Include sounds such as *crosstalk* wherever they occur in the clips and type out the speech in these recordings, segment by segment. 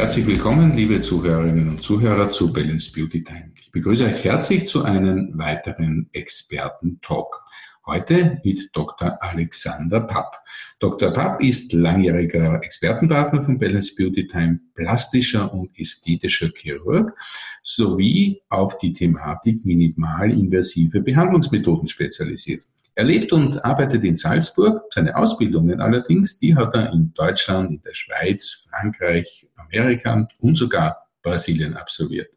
Herzlich willkommen, liebe Zuhörerinnen und Zuhörer zu Balance Beauty Time. Ich begrüße euch herzlich zu einem weiteren Experten-Talk. Heute mit Dr. Alexander Papp. Dr. Papp ist langjähriger Expertenpartner von Balance Beauty Time, plastischer und ästhetischer Chirurg sowie auf die Thematik minimalinvasive Behandlungsmethoden spezialisiert. Er lebt und arbeitet in Salzburg. Seine Ausbildungen allerdings, die hat er in Deutschland, in der Schweiz, Frankreich, Amerika und sogar Brasilien absolviert.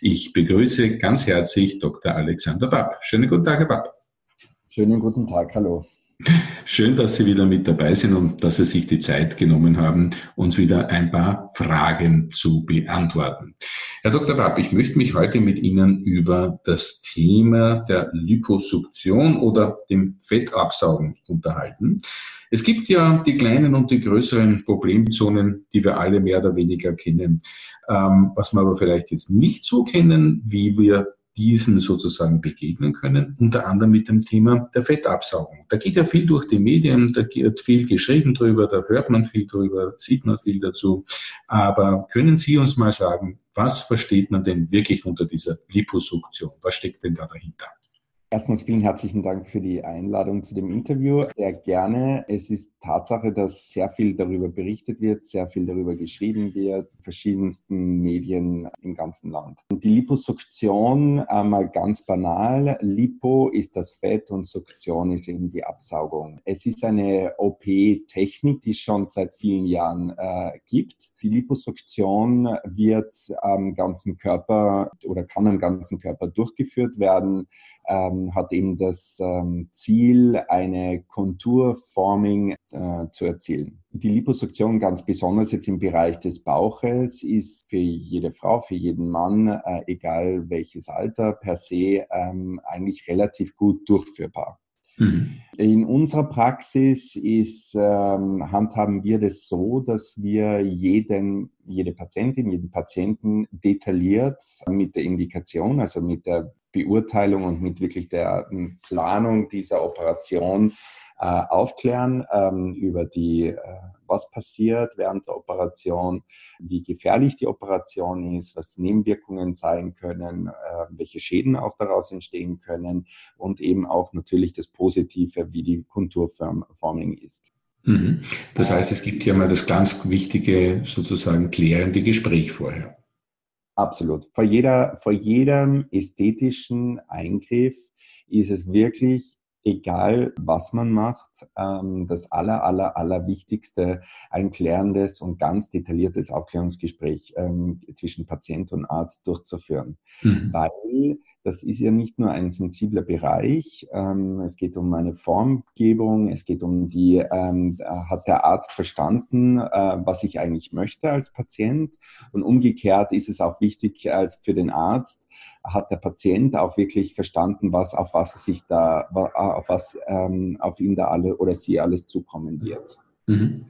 Ich begrüße ganz herzlich Dr. Alexander Babb. Schönen guten Tag, Herr Babb. Schönen guten Tag, hallo. Schön, dass Sie wieder mit dabei sind und dass Sie sich die Zeit genommen haben, uns wieder ein paar Fragen zu beantworten. Herr Dr. Rapp, ich möchte mich heute mit Ihnen über das Thema der Liposuktion oder dem Fettabsaugen unterhalten. Es gibt ja die kleinen und die größeren Problemzonen, die wir alle mehr oder weniger kennen. Ähm, was wir aber vielleicht jetzt nicht so kennen, wie wir diesen sozusagen begegnen können, unter anderem mit dem Thema der Fettabsaugung. Da geht ja viel durch die Medien, da wird viel geschrieben drüber, da hört man viel drüber, sieht man viel dazu. Aber können Sie uns mal sagen, was versteht man denn wirklich unter dieser Liposuktion? Was steckt denn da dahinter? Erstmals vielen herzlichen Dank für die Einladung zu dem Interview. Sehr gerne. Es ist Tatsache, dass sehr viel darüber berichtet wird, sehr viel darüber geschrieben wird, verschiedensten Medien im ganzen Land. Die Liposuktion, einmal ganz banal. Lipo ist das Fett und Suktion ist eben die Absaugung. Es ist eine OP-Technik, die es schon seit vielen Jahren äh, gibt. Die Liposuktion wird am ganzen Körper oder kann am ganzen Körper durchgeführt werden ähm, hat eben das ähm, Ziel, eine Konturforming äh, zu erzielen. Die Liposuktion ganz besonders jetzt im Bereich des Bauches ist für jede Frau, für jeden Mann, äh, egal welches Alter per se, ähm, eigentlich relativ gut durchführbar. Mhm. In unserer Praxis ist, ähm, handhaben wir das so, dass wir jeden, jede Patientin, jeden Patienten detailliert mit der Indikation, also mit der Beurteilung und mit wirklich der ähm, Planung dieser Operation aufklären ähm, über die, äh, was passiert während der Operation, wie gefährlich die Operation ist, was Nebenwirkungen sein können, äh, welche Schäden auch daraus entstehen können und eben auch natürlich das Positive, wie die Konturforming ist. Mhm. Das heißt, es gibt hier mal das ganz wichtige, sozusagen klärende Gespräch vorher. Absolut. Vor, jeder, vor jedem ästhetischen Eingriff ist es wirklich egal, was man macht, ähm, das aller, aller, aller Wichtigste, ein klärendes und ganz detailliertes Aufklärungsgespräch ähm, zwischen Patient und Arzt durchzuführen. Mhm. Weil das ist ja nicht nur ein sensibler Bereich. Ähm, es geht um eine Formgebung, es geht um die, ähm, hat der Arzt verstanden, äh, was ich eigentlich möchte als Patient? Und umgekehrt ist es auch wichtig als für den Arzt, hat der Patient auch wirklich verstanden, was auf was sich da, auf was ähm, auf ihn da alle oder sie alles zukommen wird. Mhm.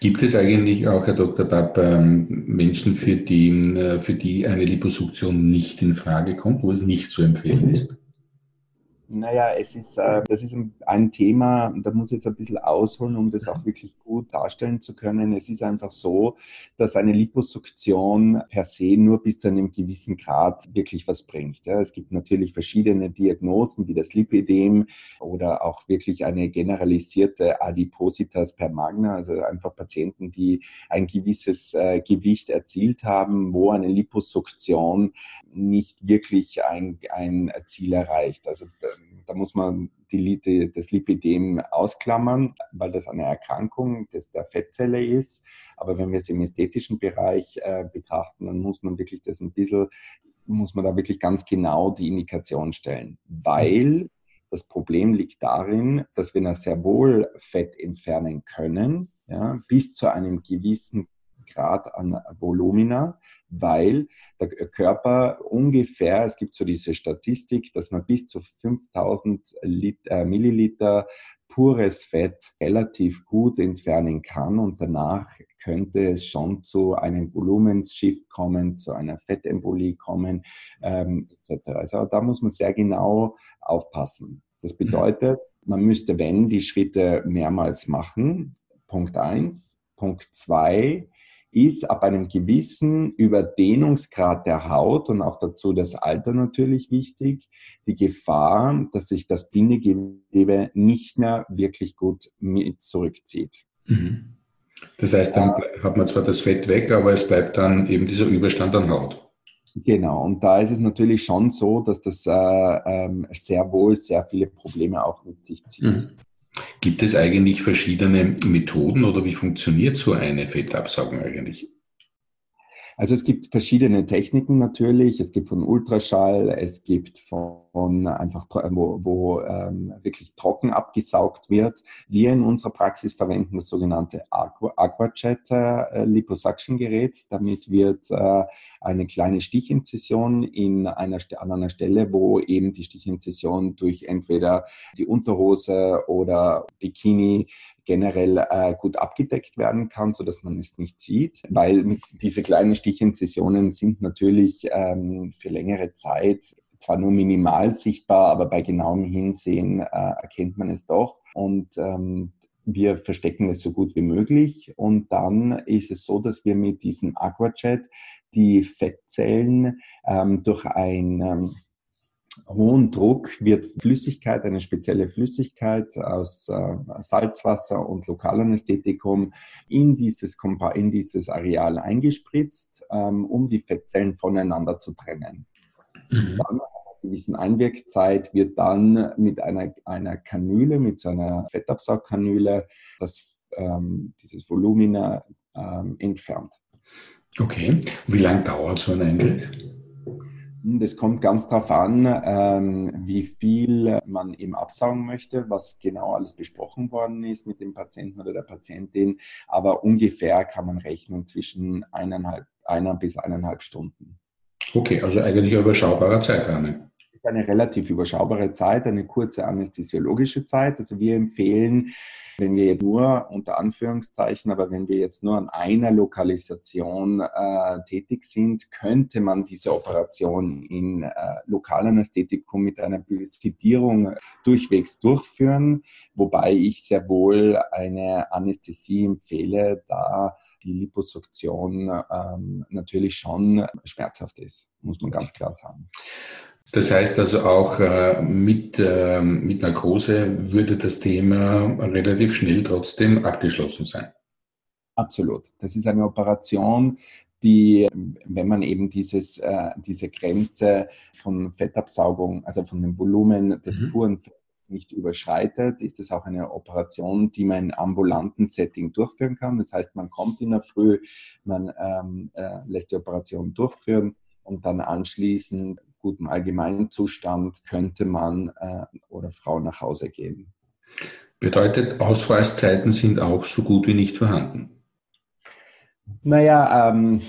Gibt es eigentlich auch, Herr Dr. Papp, ähm, Menschen, für die, äh, für die eine Liposuktion nicht in Frage kommt, wo es nicht zu empfehlen ist? Naja, es ist, äh, das ist ein Thema, da muss ich jetzt ein bisschen ausholen, um das auch wirklich gut darstellen zu können. Es ist einfach so, dass eine Liposuktion per se nur bis zu einem gewissen Grad wirklich was bringt. Ja. Es gibt natürlich verschiedene Diagnosen, wie das Lipidem oder auch wirklich eine generalisierte Adipositas per Magna, also einfach Patienten, die ein gewisses äh, Gewicht erzielt haben, wo eine Liposuktion nicht wirklich ein, ein Ziel erreicht. Also da muss man die, die, das Lipidem ausklammern, weil das eine Erkrankung des, der Fettzelle ist. Aber wenn wir es im ästhetischen Bereich äh, betrachten, dann muss man wirklich das ein bisschen, muss man da wirklich ganz genau die Indikation stellen. Weil das Problem liegt darin, dass wir sehr wohl Fett entfernen können, ja, bis zu einem gewissen Grad an Volumina, weil der Körper ungefähr, es gibt so diese Statistik, dass man bis zu 5000 Liter, äh, Milliliter pures Fett relativ gut entfernen kann und danach könnte es schon zu einem Volumensshift kommen, zu einer Fettembolie kommen, ähm, etc. Also da muss man sehr genau aufpassen. Das bedeutet, man müsste, wenn, die Schritte mehrmals machen. Punkt eins. Punkt zwei ist ab einem gewissen Überdehnungsgrad der Haut und auch dazu das Alter natürlich wichtig, die Gefahr, dass sich das Bindegewebe nicht mehr wirklich gut mit zurückzieht. Mhm. Das heißt, dann hat man zwar das Fett weg, aber es bleibt dann eben dieser Überstand an Haut. Genau, und da ist es natürlich schon so, dass das äh, äh, sehr wohl sehr viele Probleme auch mit sich zieht. Mhm. Gibt es eigentlich verschiedene Methoden oder wie funktioniert so eine Fettabsaugung eigentlich? Also es gibt verschiedene Techniken natürlich. Es gibt von Ultraschall, es gibt von einfach, wo, wo ähm, wirklich trocken abgesaugt wird. Wir in unserer Praxis verwenden das sogenannte Aqua, Aquajet äh, Liposuction Gerät. Damit wird äh, eine kleine Stichinzision in einer, an einer Stelle, wo eben die Stichinzision durch entweder die Unterhose oder Bikini generell äh, gut abgedeckt werden kann, so dass man es nicht sieht, weil mit, diese kleinen Stichinzisionen sind natürlich ähm, für längere Zeit zwar nur minimal sichtbar, aber bei genauem Hinsehen äh, erkennt man es doch. Und ähm, wir verstecken es so gut wie möglich. Und dann ist es so, dass wir mit diesem Aquajet die Fettzellen ähm, durch ein ähm, hohen Druck wird Flüssigkeit, eine spezielle Flüssigkeit aus äh, Salzwasser und Lokalanästhetikum in dieses, in dieses Areal eingespritzt, ähm, um die Fettzellen voneinander zu trennen. Mhm. Dann nach einer gewissen Einwirkzeit wird dann mit einer, einer Kanüle, mit so einer Fettabsaugkanüle, das, ähm, dieses Volumina ähm, entfernt. Okay. Wie lange dauert so ein Eingriff? Das kommt ganz darauf an, ähm, wie viel man eben absaugen möchte, was genau alles besprochen worden ist mit dem Patienten oder der Patientin. Aber ungefähr kann man rechnen zwischen eineinhalb, einer bis eineinhalb Stunden. Okay, also eigentlich überschaubarer Zeitrahmen ist eine relativ überschaubare Zeit, eine kurze anästhesiologische Zeit. Also wir empfehlen, wenn wir jetzt nur unter Anführungszeichen, aber wenn wir jetzt nur an einer Lokalisation äh, tätig sind, könnte man diese Operation in äh, Lokalanästhetikum mit einer Sedierung durchwegs durchführen, wobei ich sehr wohl eine Anästhesie empfehle, da die Liposuktion ähm, natürlich schon schmerzhaft ist, muss man ganz klar sagen. Das heißt also auch äh, mit, äh, mit Narkose würde das Thema relativ schnell trotzdem abgeschlossen sein. Absolut. Das ist eine Operation, die, wenn man eben dieses, äh, diese Grenze von Fettabsaugung, also von dem Volumen des mhm. puren Fetts nicht überschreitet, ist es auch eine Operation, die man in ambulanten Setting durchführen kann. Das heißt, man kommt in der Früh, man ähm, äh, lässt die Operation durchführen und dann anschließend gutem Allgemeinzustand könnte man äh, oder Frau nach Hause gehen. Bedeutet, Ausfallszeiten sind auch so gut wie nicht vorhanden. Naja, ähm,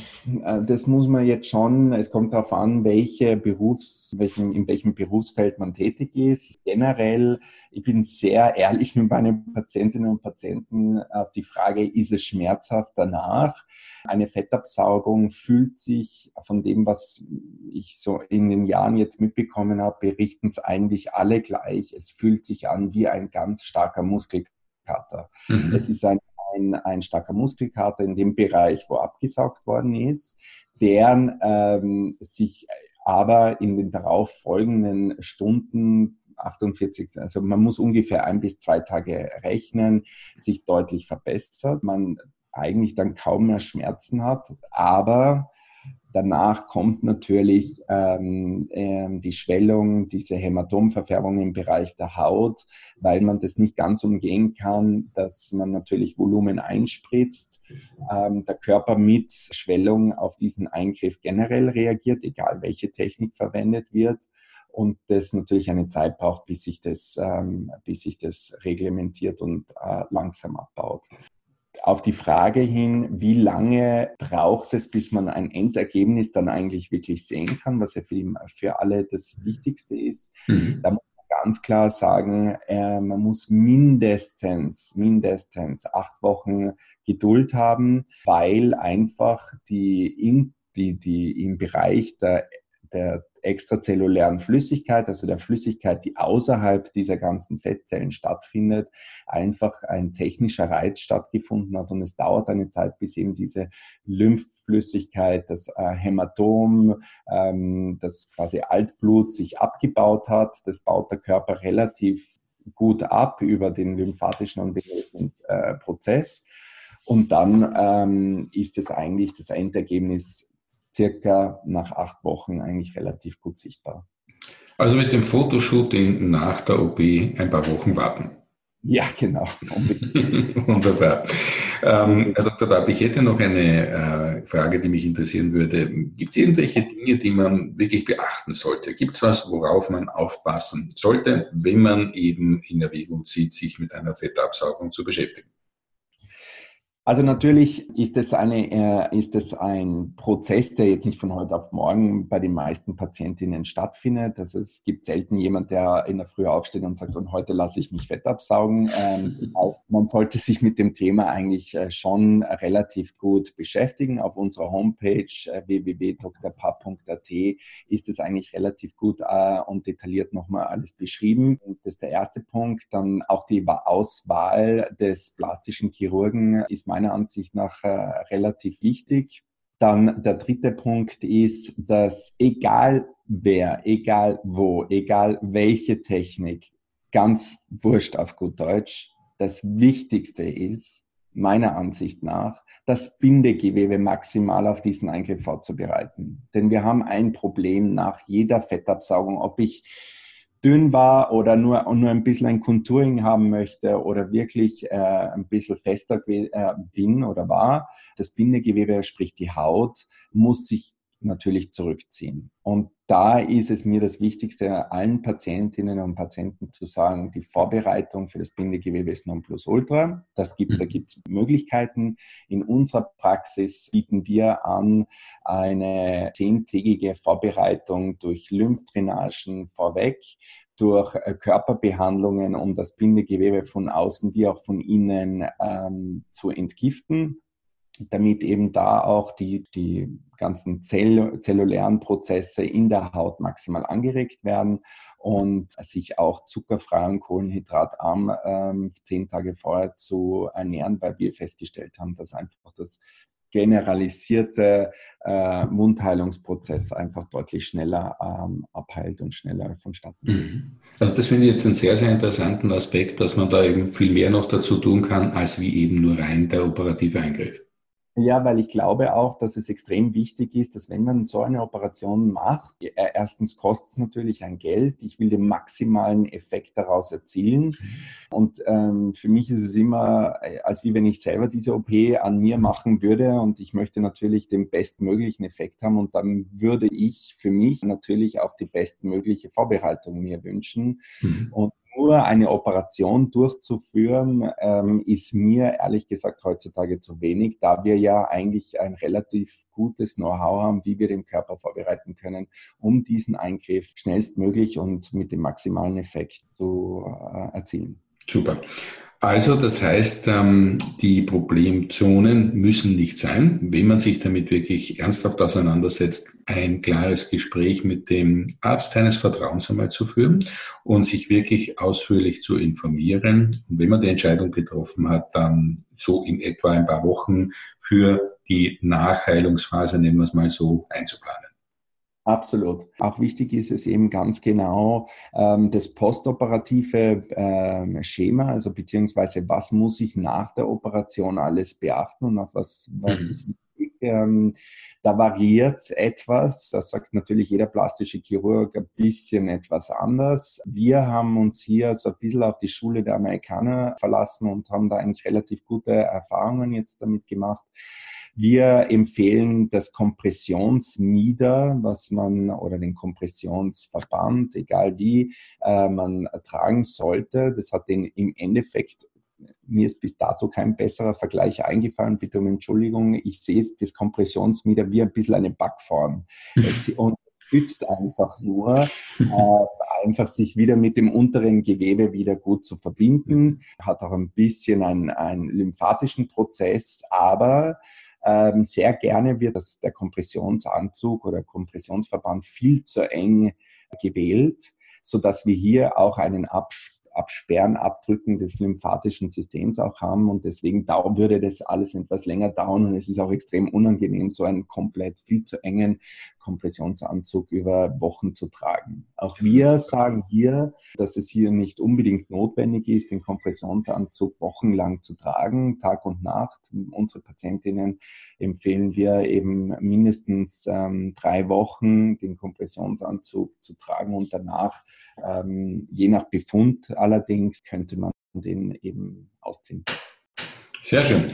äh, das muss man jetzt schon, es kommt darauf an, welche Berufs, welchen, in welchem Berufsfeld man tätig ist. Generell, ich bin sehr ehrlich mit meinen Patientinnen und Patienten auf die Frage, ist es schmerzhaft danach? Eine Fettabsaugung fühlt sich von dem, was ich so in den Jahren jetzt mitbekommen habe, berichten es eigentlich alle gleich. Es fühlt sich an wie ein ganz starker Muskelkater. Mhm. Es ist ein ein, ein starker Muskelkater in dem Bereich, wo abgesaugt worden ist, der ähm, sich aber in den darauf folgenden Stunden 48, also man muss ungefähr ein bis zwei Tage rechnen, sich deutlich verbessert. Man eigentlich dann kaum mehr Schmerzen hat, aber Danach kommt natürlich ähm, ähm, die Schwellung, diese Hämatomverfärbung im Bereich der Haut, weil man das nicht ganz umgehen kann, dass man natürlich Volumen einspritzt. Ähm, der Körper mit Schwellung auf diesen Eingriff generell reagiert, egal welche Technik verwendet wird und das natürlich eine Zeit braucht, bis sich das, ähm, bis sich das reglementiert und äh, langsam abbaut auf die Frage hin, wie lange braucht es, bis man ein Endergebnis dann eigentlich wirklich sehen kann, was ja für, für alle das Wichtigste ist. Mhm. Da muss man ganz klar sagen, äh, man muss mindestens, mindestens acht Wochen Geduld haben, weil einfach die, in, die, die im Bereich der der extrazellulären Flüssigkeit, also der Flüssigkeit, die außerhalb dieser ganzen Fettzellen stattfindet, einfach ein technischer Reiz stattgefunden hat und es dauert eine Zeit, bis eben diese Lymphflüssigkeit, das äh, Hämatom, ähm, das quasi Altblut sich abgebaut hat. Das baut der Körper relativ gut ab über den lymphatischen und venösen äh, Prozess. Und dann ähm, ist es eigentlich das Endergebnis circa nach acht Wochen eigentlich relativ gut sichtbar. Also mit dem Fotoshooting nach der OP ein paar Wochen warten. Ja, genau. *laughs* *laughs* Wunderbar. Ähm, Herr Dr. Bab, ich hätte noch eine äh, Frage, die mich interessieren würde. Gibt es irgendwelche Dinge, die man wirklich beachten sollte? Gibt es was, worauf man aufpassen sollte, wenn man eben in Erwägung zieht, sich mit einer Fettabsaugung zu beschäftigen? Also natürlich ist es, eine, äh, ist es ein Prozess, der jetzt nicht von heute auf morgen bei den meisten Patientinnen stattfindet. Also es gibt selten jemand, der in der Früh aufsteht und sagt, und heute lasse ich mich Fett absaugen. Ähm, man sollte sich mit dem Thema eigentlich äh, schon relativ gut beschäftigen. Auf unserer Homepage äh, www.drpap.at ist es eigentlich relativ gut und detailliert nochmal alles beschrieben. Das ist der erste Punkt. Dann auch die Auswahl des plastischen Chirurgen ist meiner Ansicht nach äh, relativ wichtig. Dann der dritte Punkt ist, dass egal wer, egal wo, egal welche Technik, ganz wurscht auf gut Deutsch, das Wichtigste ist, meiner Ansicht nach, das Bindegewebe maximal auf diesen Eingriff vorzubereiten. Denn wir haben ein Problem nach jeder Fettabsaugung, ob ich dünn war oder nur, nur ein bisschen ein Contouring haben möchte oder wirklich äh, ein bisschen fester äh, bin oder war, das Bindegewebe, sprich die Haut, muss sich natürlich zurückziehen. Und da ist es mir das Wichtigste, allen Patientinnen und Patienten zu sagen, die Vorbereitung für das Bindegewebe ist Nonplusultra. Das gibt, da mhm. gibt es Möglichkeiten. In unserer Praxis bieten wir an eine zehntägige Vorbereitung durch Lymphdrainagen vorweg, durch äh, Körperbehandlungen, um das Bindegewebe von außen wie auch von innen ähm, zu entgiften damit eben da auch die, die ganzen Zell zellulären Prozesse in der Haut maximal angeregt werden und sich auch zuckerfrei und kohlenhydratarm ähm, zehn Tage vorher zu ernähren, weil wir festgestellt haben, dass einfach das generalisierte äh, Wundheilungsprozess einfach deutlich schneller ähm, abheilt und schneller vonstatten geht. Mhm. Also das finde ich jetzt einen sehr, sehr interessanten Aspekt, dass man da eben viel mehr noch dazu tun kann, als wie eben nur rein der operative Eingriff. Ja, weil ich glaube auch, dass es extrem wichtig ist, dass wenn man so eine Operation macht, äh, erstens kostet es natürlich ein Geld. Ich will den maximalen Effekt daraus erzielen. Mhm. Und ähm, für mich ist es immer, äh, als wie wenn ich selber diese OP an mir machen würde und ich möchte natürlich den bestmöglichen Effekt haben und dann würde ich für mich natürlich auch die bestmögliche Vorbereitung mir wünschen. Mhm. Und nur eine Operation durchzuführen, ähm, ist mir ehrlich gesagt heutzutage zu wenig, da wir ja eigentlich ein relativ gutes Know-how haben, wie wir den Körper vorbereiten können, um diesen Eingriff schnellstmöglich und mit dem maximalen Effekt zu äh, erzielen. Super. Also das heißt, ähm, die Problemzonen müssen nicht sein, wenn man sich damit wirklich ernsthaft auseinandersetzt, ein klares Gespräch mit dem Arzt seines Vertrauens einmal zu führen und sich wirklich ausführlich zu informieren. Und wenn man die Entscheidung getroffen hat, dann so in etwa ein paar Wochen für die Nachheilungsphase, nennen wir es mal so, einzuplanen. Absolut. Auch wichtig ist es eben ganz genau ähm, das postoperative ähm, Schema, also beziehungsweise was muss ich nach der Operation alles beachten und auf was, was mhm. ist wichtig. Ähm, da variiert etwas. Das sagt natürlich jeder plastische Chirurg ein bisschen etwas anders. Wir haben uns hier so ein bisschen auf die Schule der Amerikaner verlassen und haben da eigentlich relativ gute Erfahrungen jetzt damit gemacht. Wir empfehlen das Kompressionsmieder, was man oder den Kompressionsverband, egal wie, äh, man tragen sollte. Das hat den im Endeffekt mir ist bis dato kein besserer Vergleich eingefallen, bitte um Entschuldigung. Ich sehe das Kompressionsmieder wie ein bisschen eine Backform. Es *laughs* unterstützt einfach nur, äh, einfach sich wieder mit dem unteren Gewebe wieder gut zu verbinden. Hat auch ein bisschen einen, einen lymphatischen Prozess, aber Ähm, sehr gerne wird das, der Kompressionsanzug oder Kompressionsverband viel zu eng gewählt, so dass wir hier auch einen Absprung Absperren, Abdrücken des lymphatischen Systems auch haben. Und deswegen würde das alles etwas länger dauern. Und es ist auch extrem unangenehm, so einen komplett viel zu engen Kompressionsanzug über Wochen zu tragen. Auch wir sagen hier, dass es hier nicht unbedingt notwendig ist, den Kompressionsanzug wochenlang zu tragen, Tag und Nacht. Unsere Patientinnen empfehlen wir eben mindestens ähm, drei Wochen den Kompressionsanzug zu tragen und danach, ähm, je nach Befund allerdings, könnte man den eben ausziehen. Sehr schön.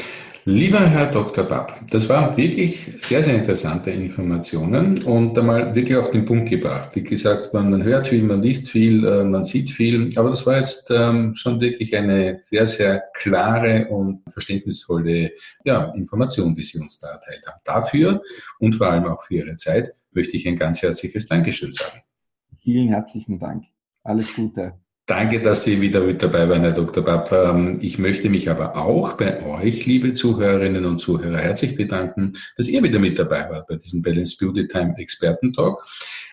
Lieber Herr Dr. Bapp, das waren wirklich sehr, sehr interessante Informationen und einmal wirklich auf den Punkt gebracht. Wie gesagt, man hört viel, man liest viel, äh, man sieht viel, aber das war jetzt ähm, schon wirklich eine sehr, sehr klare und verständnisvolle ja, Information, die Sie uns da erteilt haben. Dafür und vor allem auch für Ihre Zeit möchte ich ein ganz herzliches Dankeschön sagen. Vielen herzlichen Dank. Alles Gute. Danke, dass Sie wieder mit dabei waren, Herr Dr. Bapp. Ähm, ich möchte mich aber auch bei euch, liebe Zuhörerinnen und Zuhörer, herzlich bedanken, dass ihr wieder mit dabei wart bei diesem Balance Beauty Time Experten-Talk.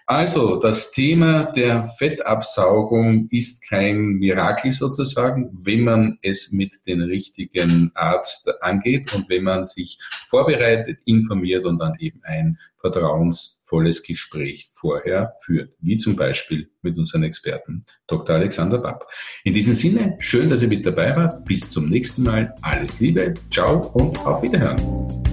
Also, das Thema der Fettabsaugung ist kein Mirakel sozusagen, wenn man es mit den richtigen Arzt angeht und wenn man sich vorbereitet, informiert und dann eben ein vertrauensvolles Gespräch vorher führt, wie zum Beispiel mit unseren Experten Dr. Alexander Bapp. In diesem Sinne, schön, dass ihr mit dabei wart. Bis zum nächsten Mal. Alles Liebe, ciao und auf Wiederhören.